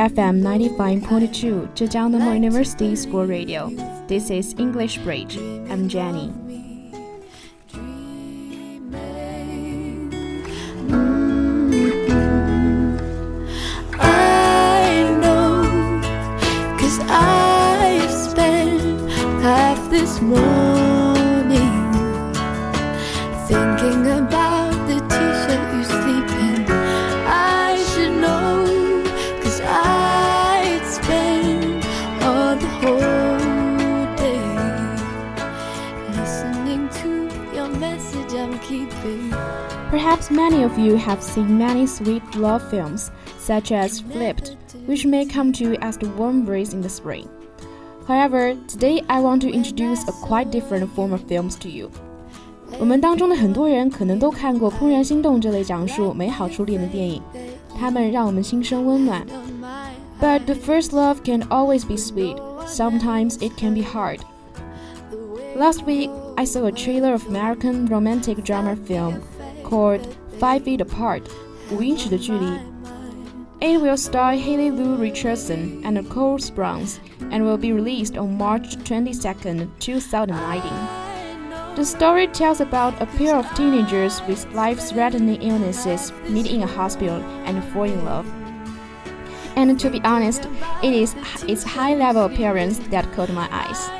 FM 95.2 Zhejiang Normal University School Radio. This is English Bridge. I'm Jenny. many of you have seen many sweet love films, such as Flipped, which may come to you as the warm breeze in the spring. However, today I want to introduce a quite different form of films to you. 我们当中的很多人可能都看过《怦然心动》这类讲述美好初恋的电影，它们让我们心生温暖。But the first love can always be sweet. Sometimes it can be hard. Last week, I saw a trailer of American romantic drama film called five feet apart, 五英尺的距离。It will star Haley Lu Richardson and Cole Sprouse and will be released on March 22, 2019. The story tells about a pair of teenagers with life threatening illnesses meet in a hospital and fall in love. And to be honest, it is its high level appearance that caught my eyes.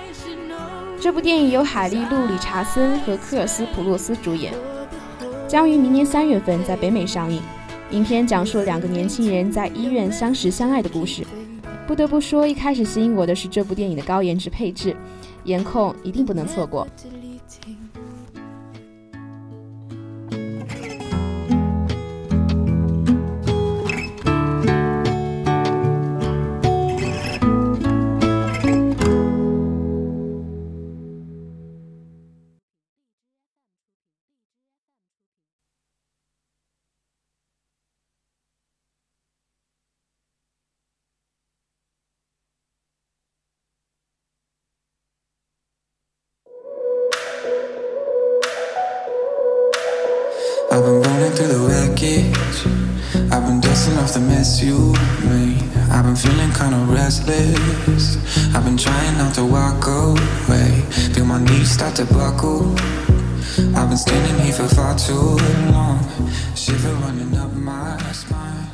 这部电影由海利·路·理查森和科尔斯·普洛斯主演。将于明年三月份在北美上映。影片讲述了两个年轻人在医院相识相爱的故事。不得不说，一开始吸引我的是这部电影的高颜值配置，颜控一定不能错过。I've been running through the wreckage. I've been dusting off the mess you made. I've been feeling kinda restless. I've been trying not to walk away. Feel my knees start to buckle. I've been standing here for far too long. Shiver running up my spine.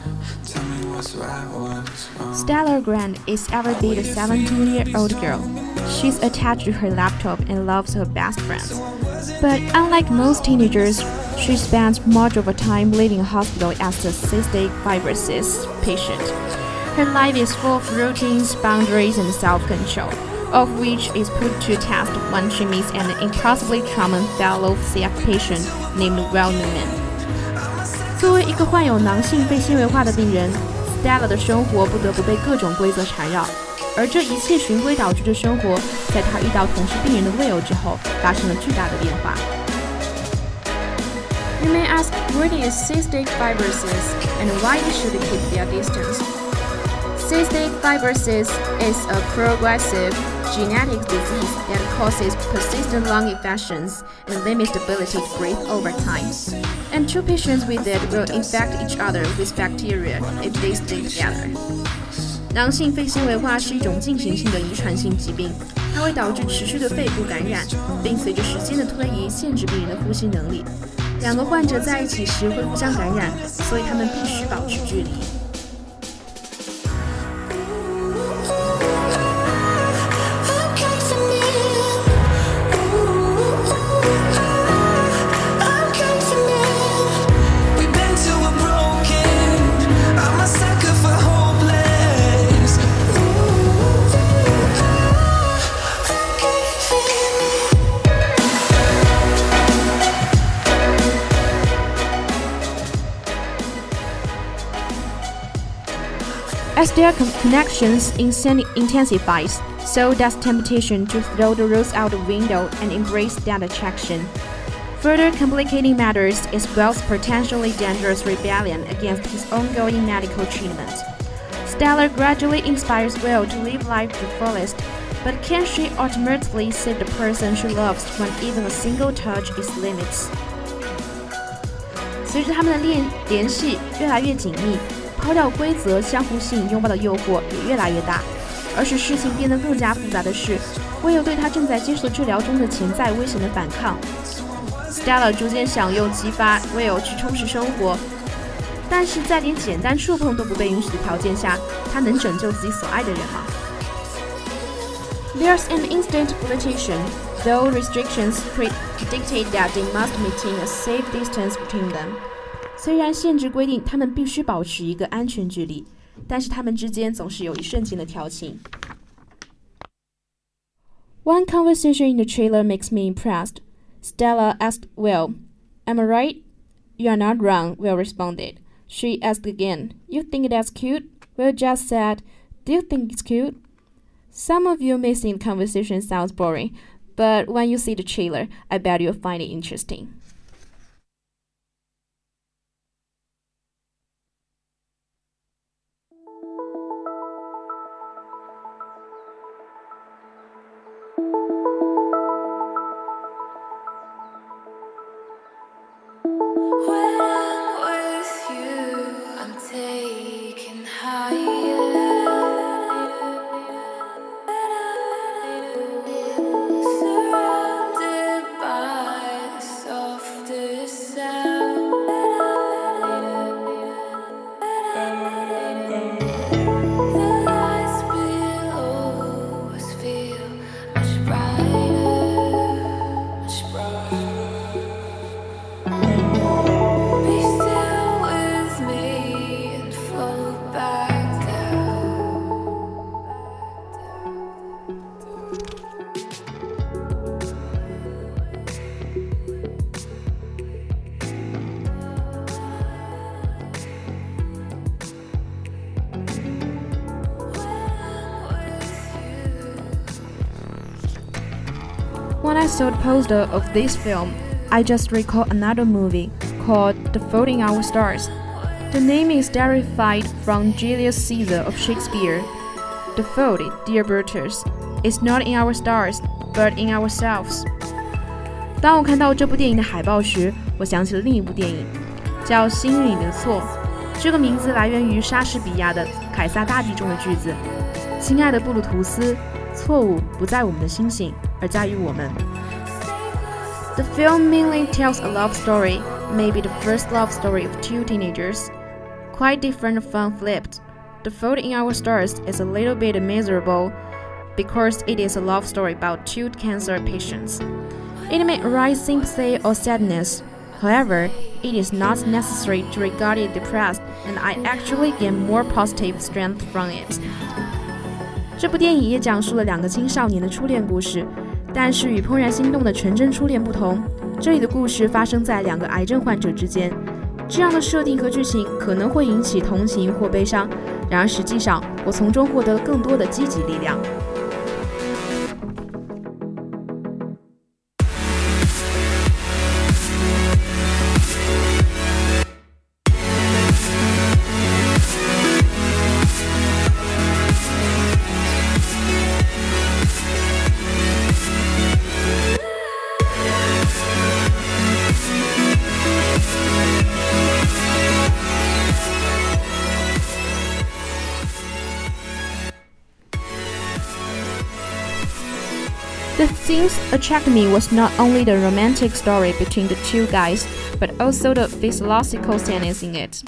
Tell me what's right, what's wrong. Stella Grant is every bit a 17 year old girl. She's attached to her laptop and loves her best friend. But unlike most teenagers, she spends much of her time living in a hospital as a cystic fibrosis patient. Her life is full of routines, boundaries, and self control, of which is put to test when she meets an impossibly charming fellow CF patient named Will Newman. 作为一个患有囊性肺纤维化的病人，Stella 的生活不得不被各种规则缠绕， 而这一切循规蹈矩的生活，在她遇到同是病人的 Will 之后，发生了巨大的变化。You may ask what is cystic fibrosis and why they should keep their distance. Cystic fibrosis is a progressive genetic disease that causes persistent lung infections and limits the ability to breathe over time. And two patients with it will infect each other with bacteria if they stay together. 囊性肺纤维化是一种进行性的遗传性疾病，它会导致持续的肺部感染，并随着时间的推移限制病人的呼吸能力。两个患者在一起时会互相感染，所以他们必须保持距离。As their connections intensifies, so does temptation to throw the rules out the window and embrace that attraction. Further complicating matters is Will's potentially dangerous rebellion against his ongoing medical treatment. Stella gradually inspires Will to live life to the fullest, but can she ultimately save the person she loves when even a single touch is limits? 随着他们的恋联系越来越紧密，抛掉规则、相互吸引、拥抱的诱惑也越来越大。而使事情变得更加复杂的是，唯有对他正在接受治疗中的潜在危险的反抗。Stella 逐渐想用激发 Will 去充实生活，但是在连简单触碰都不被允许的条件下，他能拯救自己所爱的人吗？There's an instant flirtation, though restrictions dictate that they must maintain a safe distance between them. 虽然限制规定他们必须保持一个安全距离，但是他们之间总是有一瞬间的调情。One conversation in the trailer makes me impressed. Stella asked Will, Am I right? You are not wrong, Will responded. She asked again, You think that's cute? Will just said, Do you think it's cute? Some of you may think the conversation sounds boring, but when you see the trailer, I bet you'll find it interesting. When I saw the poster of this film, I just recalled another movie called The Fault in Our Stars. The name is derived from Julius Caesar of Shakespeare. The folding, dear Brutus, is not in our stars, but in ourselves. 当我看到这部电影的海报时，我想起了另一部电影，叫《心里的错》。这个名字来源于莎士比亚的《凯撒大帝》中的句子：“亲爱的布鲁图斯，错误不在我们的星星。”而在于我们。” The film mainly tells a love story, maybe the first love story of two teenagers. Quite different from Flipped. The Fault in Our Stars is a little bit miserable because it is a love story about two cancer patients. It may arouse sympathy or sadness. However, it is not necessary to regard it depressed, and I actually get more positive strength from it. 这部电影也讲述了两个青少年的初恋故事， 但是与《怦然心动》的纯真初恋不同，这里的故事发生在两个癌症患者之间。这样的设定和剧情可能会引起同情或悲伤，然而实际上，我从中获得了更多的积极力量。Attracted me was not only the romantic story between the two guys, but also the physiological scenes in it.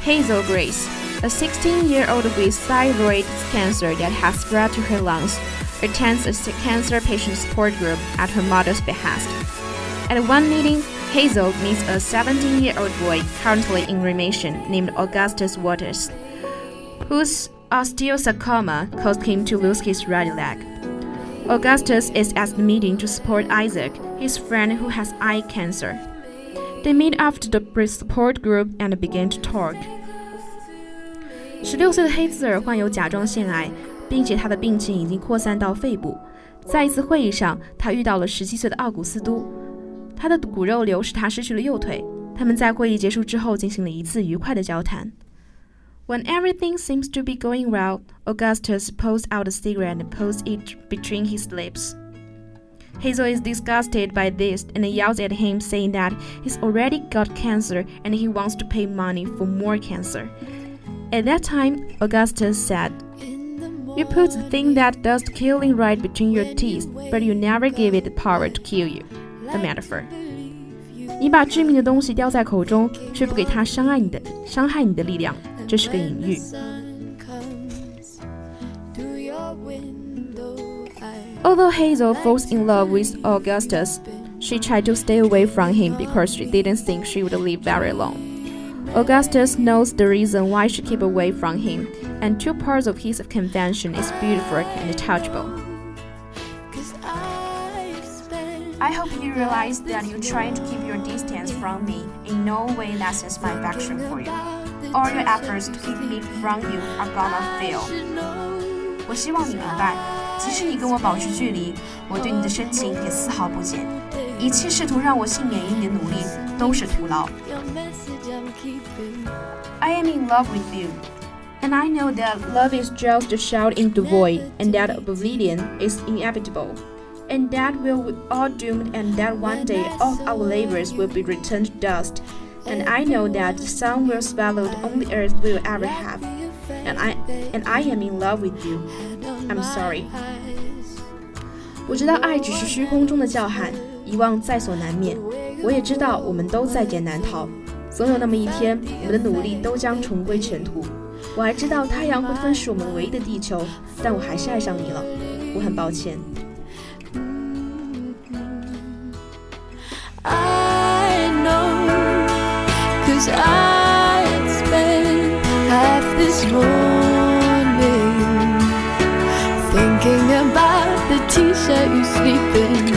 Hazel Grace, a 16-year-old with thyroid cancer that has spread to her lungs, attends a cancer patient support group at her mother's behest. At one meeting, Hazel meets a 17-year-old boy currently in remission named Augustus Waters, whose osteosarcoma caused him to lose his right leg. Augustus is at the meeting to support Isaac, his friend who has eye cancer. They meet after the support group and begin to talk. 十六岁的黑兹尔患有甲状腺癌，并且他的病情已经扩散到肺部。在一次会议上，他遇到了十七岁的奥古斯都，他的骨肉瘤使他失去了右腿。他们在会议结束之后进行了一次愉快的交谈。 When everything seems to be going well, Augustus pulls out a cigarette and pulls it between his lips. Hazel is disgusted by this and yells at him, saying that he's already got cancer and he wants to pay money for more cancer. At that time, Augustus said, You put the thing that does killing right between your teeth, but you never give it the power to kill you. A metaphor. 你把致命的东西叼在口中，却不给它伤害你的伤害你的力量， 这是个隐喻。Although Hazel falls in love with Augustus, she tried to stay away from him because she didn't think she would live very long. Augustus knows the reason why she keep away from him, and two parts of his confession is beautiful and touchable. I hope you realize that you trying to keep your distance from me in no way lessens my affection for you. All your efforts to keep me from you are gonna fail. 我希望你明白。即使你跟我保持距离，我对你的深情也丝毫不减。一切试图让我幸免于你的努力都是徒劳。I am in love with you, and I know that love is just a shout in the void, and that oblivion is inevitable, and that we're all doomed, and that one day all our labors will be returned to dust. And I know that the sun will swallow the only earth we'll ever have. And I and I am in love with you. I'm sorry. 我知道爱只是虚空中的叫喊，遗忘在所难免。我也知道我们都在劫难逃，总有那么一天，我们的努力都将重归尘土。我还知道太阳会吞噬我们唯一的地球，但我还是爱上你了。我很抱歉。Cause I spent half this morning thinking about the t-shirt you sleep in.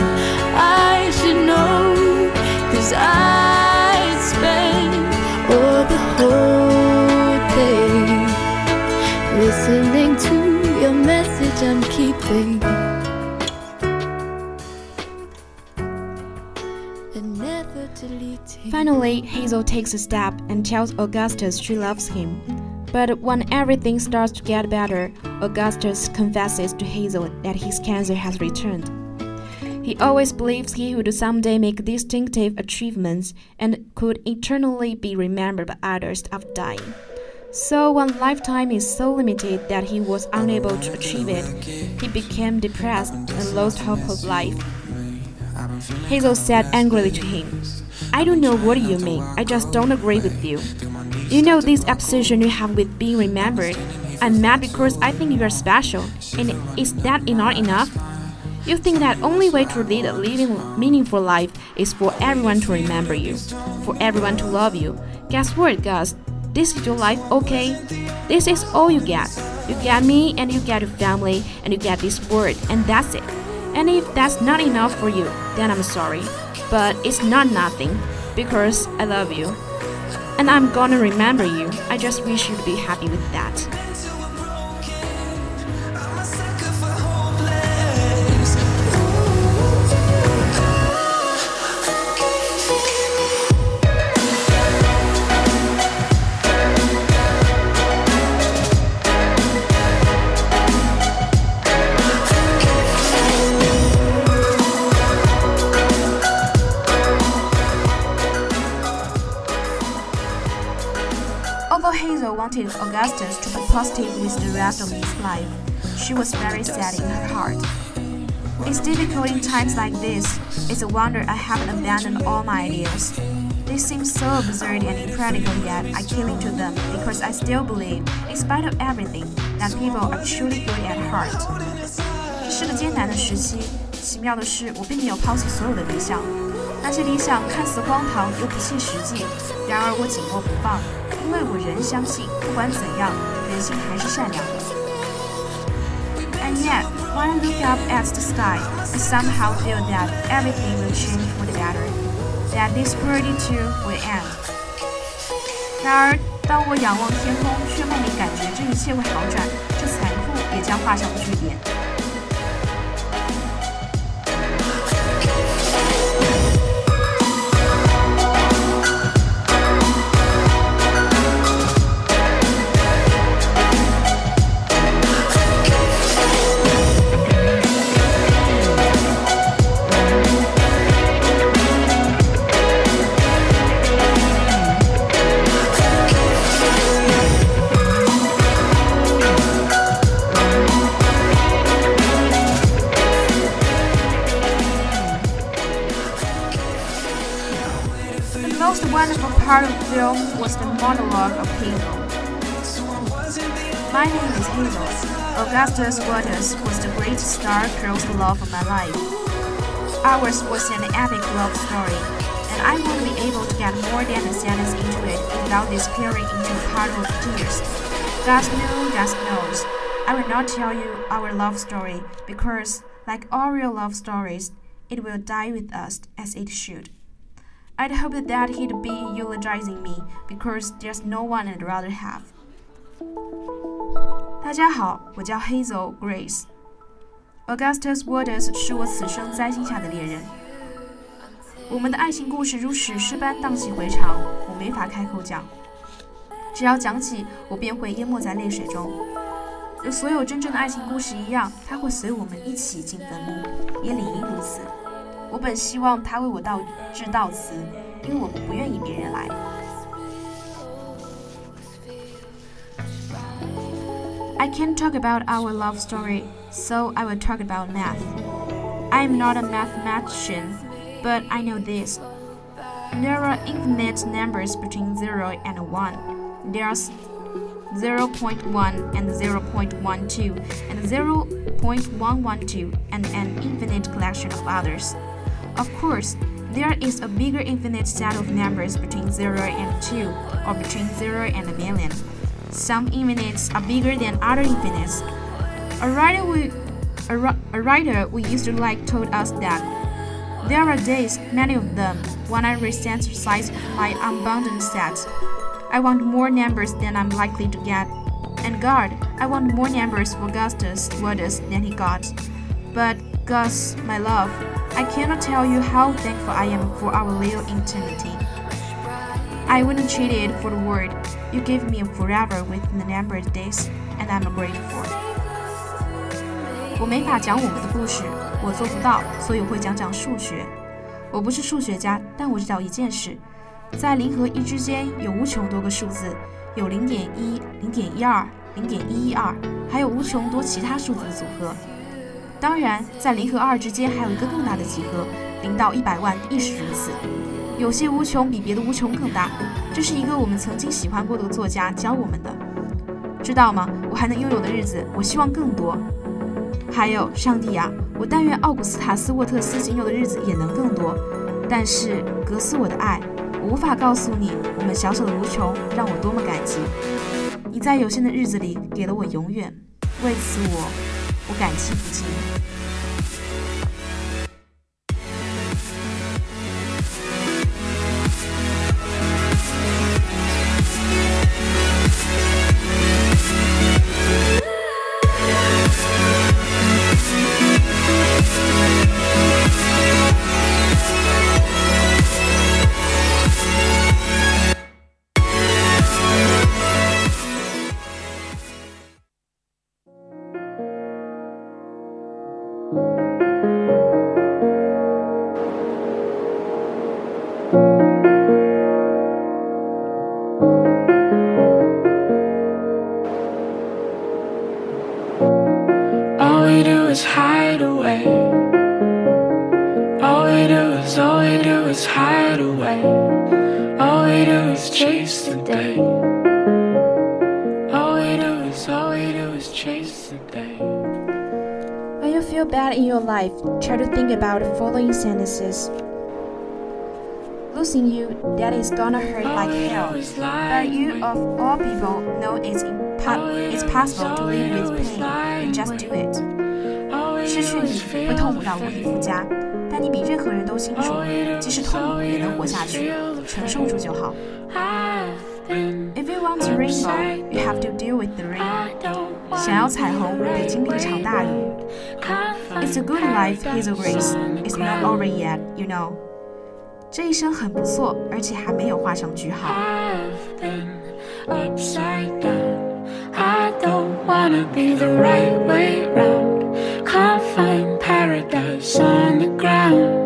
I should know, cause I spent all the whole day listening to your message I'm keeping. Finally, Hazel takes a step and tells Augustus she loves him. But when everything starts to get better, Augustus confesses to Hazel that his cancer has returned. He always believes he would someday make distinctive achievements and could eternally be remembered by others after dying. So, when lifetime is so limited that he was unable to achieve it, he became depressed and lost hope of life. Hazel said angrily to him, I don't know what you mean, I just don't agree with you. You know this obsession you have with being remembered. I'm mad because I think you are special, and is that not enough? You think that only way to lead a living, meaningful life is for everyone to remember you, for everyone to love you. Guess what, Gus? This is your life, okay? This is all you get. You get me, and you get your family, and you get this word, and that's it. And if that's not enough for you, then I'm sorry. But it's not nothing, because I love you. And I'm gonna remember you. I just wish you'd be happy with that. Hazel wanted Augustus to be positive with the rest of his life, she was very sad in her heart. It's difficult in times like this. It's a wonder I haven't abandoned all my ideas. They seem so absurd and impractical, yet I cling to them because I still believe, in spite of everything, that people are truly good at heart. 是个艰难的时期，奇妙的是，我并没有抛弃所有的理想。 那些理想看似荒唐又不切实际，然而我紧握不放，因为我仍相信，不管怎样，人心还是善良的。And yet, when I look up at the sky, I somehow feel that everything will change for the better, that this worthy too will end. 然而，当我仰望天空，却莫名感觉这一切会好转，这残酷也将画上句点。Film was the monologue of Hazel. My name is Hazel. Augustus Waters was the great star-crossed love of my life. Ours was an epic love story, and I won't be able to get more than a sentence into it without disappearing into a puddle of tears. God knows, God knows. I will not tell you our love story because, like all real love stories, it will die with us as it should. I'd hoped that he'd be eulogizing me because there's no one I'd rather have. 大家好，我叫 Hazel Grace。Augustus Waters 是我此生灾星下的恋人。我们的爱情故事如史诗般荡气回肠，我没法开口讲。只要讲起，我便会淹没在泪水中。如所有真正的爱情故事一样，它会随我们一起进坟墓，也理应如此。我本希望他为我道致悼词，因为我不愿意别人来。I can't talk about our love story, so I will talk about math. I am not a mathematician, but I know this. There are infinite numbers between 0 and 1. There's 0.1 and 0.12 and 0.112 and an infinite collection of others. Of course, there is a bigger infinite set of numbers between 0 and 2, or between 0 and a million. Some infinites are bigger than other infinites. A writer we, a, a writer we used to like told us that there are days, many of them, when I resent the size of my abundant set. I want more numbers than I'm likely to get. And God, I want more numbers for Augustus Waters than he got. But Gus, my love, I cannot tell you how thankful I am for our little intimacy. I wouldn't trade it for the world. You gave me a forever with the number of days, and I'm grateful. 我没法讲我们的故事，我做不到，所以我会讲讲数学。我不是数学家，但我知道一件事：在零和一之间有无穷多个数字，有零点一、零点一二、零点一一二，还有无穷多其他数字的组合。 当然，在零和二之间还有一个更大的集合，零到一百万亦是如此。有些无穷比别的无穷更大，这是一个我们曾经喜欢过的作家教我们的。知道吗？我还能拥有的日子，我希望更多。还有，上帝呀，我但愿奥古斯塔斯沃特斯仅有的日子也能更多。但是，格斯，我的爱，我无法告诉你，我们小小的无穷让我多么感激。你在有限的日子里给了我永远，为此我。我感激不尽。feel bad in your life, try to think about the following sentences. Losing you, that is gonna hurt like hell. But you, of all people, know it's, it's possible to live with pain and just do it. 失去你会痛苦到无以复加，但你比任何人都清楚，即使痛苦也能活下去，承受住就好。 If you want a rainbow, you have to deal with the rain. 想要彩虹，得经历一场大雨。It's a good life, Hazel Grace. It's not over yet, you know. 这一生很不错，而且还没有画上句号。I don't wanna be the right way round. Can't find paradise on the ground.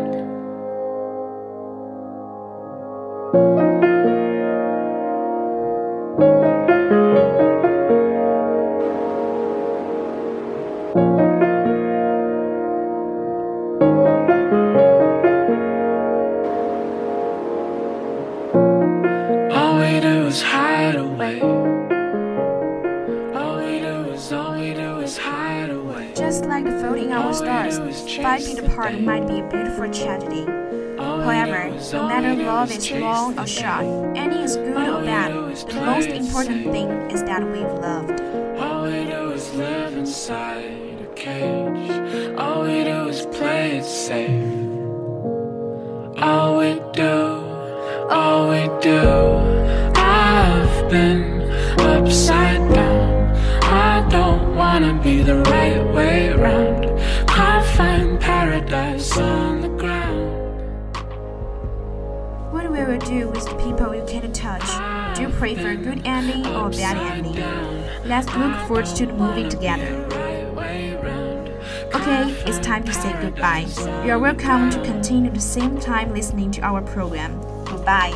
Feet might be a beautiful tragedy. However, no matter love is long or short, any is good or bad, the most important thing is that we've loved. All we do is live inside a cage. All we do is play it safe. All we do, all we do. I've been upside down. Wanna be the right way round. Can't find paradise on the ground. What will you do with the people you can't touch? Do you pray for a good ending or bad ending? Let's look forward to the movie together. Right way round. Okay, it's time to say goodbye. You are welcome to continue the same time listening to our program. Goodbye.